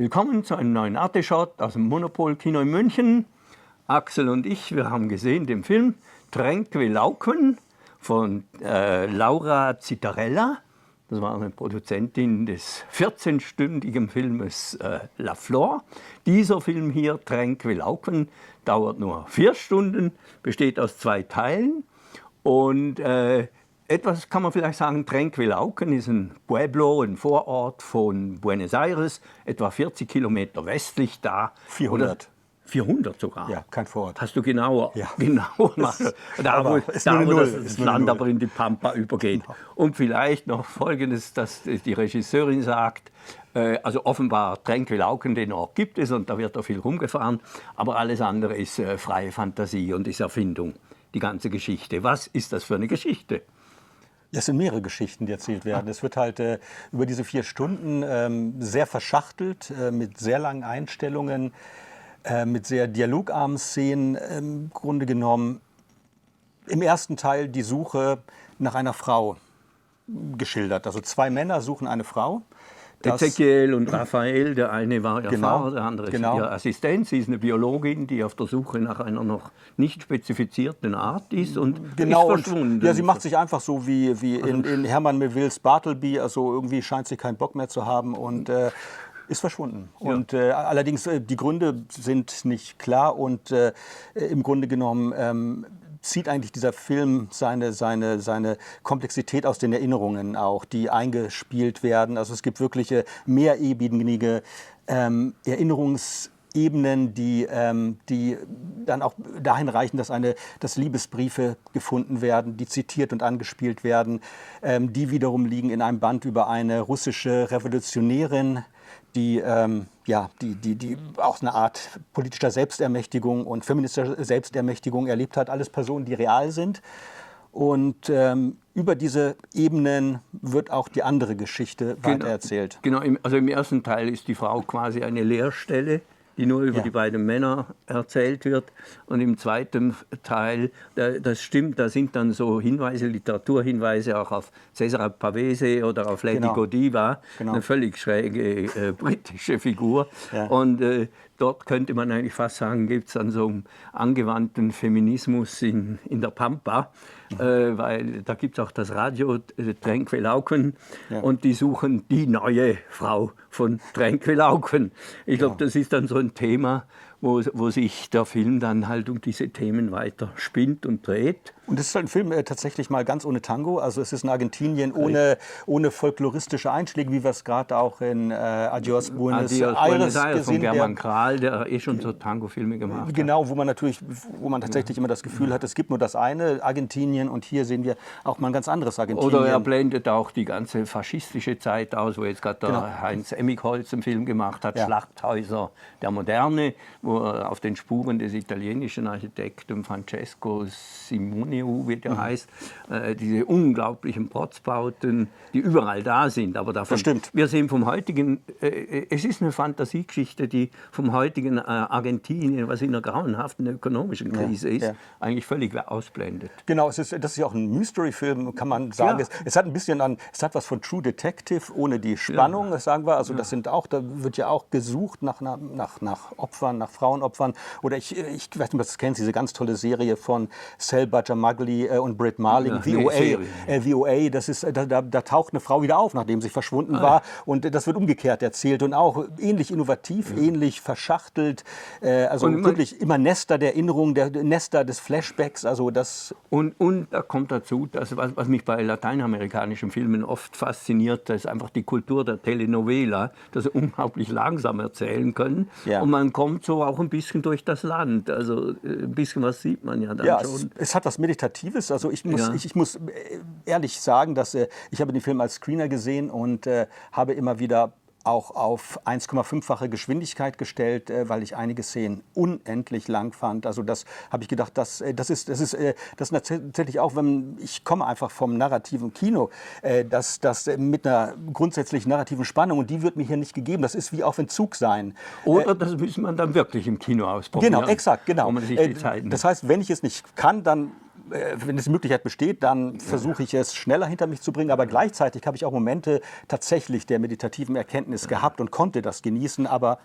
Willkommen zu einem neuen Arteshot aus dem Monopol-Kino in München. Axel und ich, wir haben gesehen den Film Tränke Lauken von äh, Laura Zitarella. Das war eine Produzentin des 14-stündigen Filmes äh, La Flor. Dieser Film hier, Tränke Lauken, dauert nur vier Stunden, besteht aus zwei Teilen. Und äh, etwas kann man vielleicht sagen, Trenquilauken ist ein Pueblo, ein Vorort von Buenos Aires, etwa 40 Kilometer westlich da. 400. 400 sogar. Ja, kein Vorort. Hast du genauer? Ja. Genauer. Da, wo, ist da, wo Null, das Land aber in die Pampa übergeht. Genau. Und vielleicht noch Folgendes, dass die Regisseurin sagt, äh, also offenbar Trenquilauken, den Ort gibt es und da wird auch viel rumgefahren, aber alles andere ist äh, freie Fantasie und ist Erfindung, die ganze Geschichte. Was ist das für eine Geschichte? Es sind mehrere Geschichten, die erzählt werden. Es wird halt äh, über diese vier Stunden ähm, sehr verschachtelt, äh, mit sehr langen Einstellungen, äh, mit sehr dialogarmen Szenen. Im Grunde genommen im ersten Teil die Suche nach einer Frau geschildert. Also zwei Männer suchen eine Frau. Ezekiel und Raphael, der eine war ihr genau, Fahrer, der andere genau. ist ihr Assistent. Sie ist eine Biologin, die auf der Suche nach einer noch nicht spezifizierten Art ist und genau, ist verschwunden. ja, sie macht sich einfach so wie, wie in, in Hermann Melvilles Bartleby, also irgendwie scheint sie keinen Bock mehr zu haben und äh, ist verschwunden. Ja. Und äh, allerdings äh, die Gründe sind nicht klar und äh, im Grunde genommen ähm, zieht eigentlich dieser Film seine, seine, seine Komplexität aus den Erinnerungen auch, die eingespielt werden. Also es gibt wirkliche mehrebenige ähm, Erinnerungsebenen, die, ähm, die dann auch dahin reichen, dass, eine, dass Liebesbriefe gefunden werden, die zitiert und angespielt werden. Ähm, die wiederum liegen in einem Band über eine russische Revolutionärin, die, ähm, ja, die, die, die auch eine Art politischer Selbstermächtigung und feministischer Selbstermächtigung erlebt hat. Alles Personen, die real sind. Und ähm, über diese Ebenen wird auch die andere Geschichte genau, weitererzählt. Genau, also im ersten Teil ist die Frau quasi eine Leerstelle die nur über ja. die beiden Männer erzählt wird. Und im zweiten Teil, das stimmt, da sind dann so Hinweise, Literaturhinweise auch auf Cesare Pavese oder auf Lady genau. Godiva, genau. eine völlig schräge äh, britische Figur. Ja. Und äh, dort könnte man eigentlich fast sagen, gibt es dann so einen angewandten Feminismus in, in der Pampa. Äh, weil da gibt es auch das Radio äh, Tränquelauken ja. und die suchen die neue Frau von Tränquelauken. Ich glaube, ja. das ist dann so ein Thema, wo, wo sich der Film dann halt um diese Themen weiter spinnt und dreht. Und es ist ein Film äh, tatsächlich mal ganz ohne Tango. Also es ist in Argentinien ohne, ohne folkloristische Einschläge, wie wir es gerade auch in äh, Adios Buenos Adios Aires, Buenos Aires gesehen von German Kral, der eh schon so Tango-Filme gemacht hat. Genau, wo man natürlich, wo man tatsächlich immer das Gefühl hat, es gibt nur das eine Argentinien und hier sehen wir auch mal ein ganz anderes Argentinien. Oder er blendet auch die ganze faschistische Zeit aus, wo jetzt gerade der genau. Heinz Emmigholz einen Film gemacht hat, ja. Schlachthäuser der Moderne, wo auf den Spuren des italienischen Architekten Francesco Simoni EU, wie der mhm. heißt, äh, diese unglaublichen Protzbauten, die überall da sind. Aber davon, das stimmt. Wir sehen vom heutigen, äh, äh, es ist eine Fantasiegeschichte, die vom heutigen äh, Argentinien, was in einer grauenhaften ökonomischen Krise ja, ist, ja. eigentlich völlig ausblendet. Genau, es ist, das ist ja auch ein Mystery-Film, kann man sagen. Ja. Es, es, hat ein bisschen an, es hat was von True Detective ohne die Spannung, das sagen wir. Also das sind auch, da wird ja auch gesucht nach, nach, nach Opfern, nach Frauenopfern. Oder ich, ich weiß nicht, ob du das kennst, diese ganz tolle Serie von Sel Bajamal Muggley äh, und Britt Marling, ja, VOA, äh, VOA, das ist, da, da, da, taucht eine Frau wieder auf, nachdem sie verschwunden ah. war. Und das wird umgekehrt erzählt und auch ähnlich innovativ, ja. ähnlich verschachtelt. Äh, also und wirklich immer Nester der Erinnerung, der Nester des Flashbacks. Also das und, und da kommt dazu, dass, was, was mich bei lateinamerikanischen Filmen oft fasziniert, das ist einfach die Kultur der Telenovela, dass sie unglaublich langsam erzählen können. Ja. Und man kommt so auch ein bisschen durch das Land. Also äh, ein bisschen was sieht man ja dann ja, schon. Es, es hat was Meditatives. Also ich muss, ja. ich, ich, muss äh, ehrlich sagen, dass äh, ich habe den Film als Screener gesehen und äh, habe immer wieder auch auf 1,5-fache Geschwindigkeit gestellt, äh, weil ich einige Szenen unendlich lang fand. Also das habe ich gedacht, das, äh, das ist, das ist, äh, das ist tatsächlich auch, wenn ich komme einfach vom narrativen Kino, dass das mit einer grundsätzlich narrativen Spannung und die wird mir hier nicht gegeben. Das ist wie auf Entzug sein. Oder das muss man dann wirklich im Kino ausprobieren. Genau, exakt, genau. das heißt, wenn ich es nicht kann, dann wenn es die Möglichkeit besteht, dann versuche ich es schneller hinter mich zu bringen. Aber gleichzeitig habe ich auch Momente tatsächlich der meditativen Erkenntnis gehabt und konnte das genießen. Aber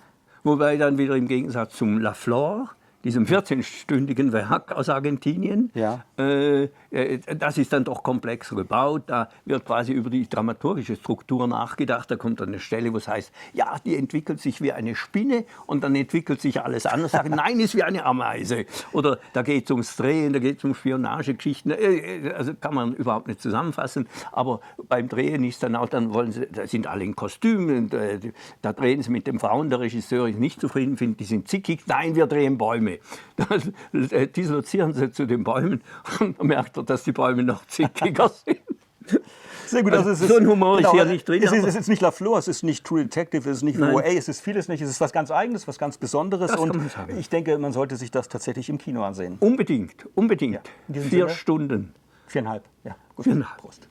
Wobei dann wieder im Gegensatz zum La Flore, diesem 14-stündigen Werk aus Argentinien. Ja. Äh, äh, das ist dann doch komplexer gebaut. Da wird quasi über die dramaturgische Struktur nachgedacht. Da kommt dann eine Stelle, wo es heißt, ja, die entwickelt sich wie eine Spinne und dann entwickelt sich alles anders. Sagen, nein, ist wie eine Ameise. Oder da geht es ums Drehen, da geht es um Spionagegeschichten. Äh, Also kann man überhaupt nicht zusammenfassen. Aber beim Drehen ist dann auch, dann wollen sie, da sind alle in Kostümen. Da drehen sie mit den Frauen. Der Regisseur ist nicht zufrieden, findet, die sind zickig. Nein, wir drehen Bäume. Dann äh, dislozieren sie zu den Bäumen und dann merkt er, dass die Bäume noch zickiger sind. Sehr gut, Also also so ein Humor ist hier nicht drin, Es ist, es ist nicht La Flor, es ist nicht True Detective, es ist nicht. VOA, es ist vieles nicht. Es ist was ganz Eigenes, was ganz Besonderes. Das und ich denke, man sollte sich das tatsächlich im Kino ansehen. Unbedingt, unbedingt. in diesem Vier Sinne. Stunden. Viereinhalb. Ja, gut. Viereinhalb. Prost.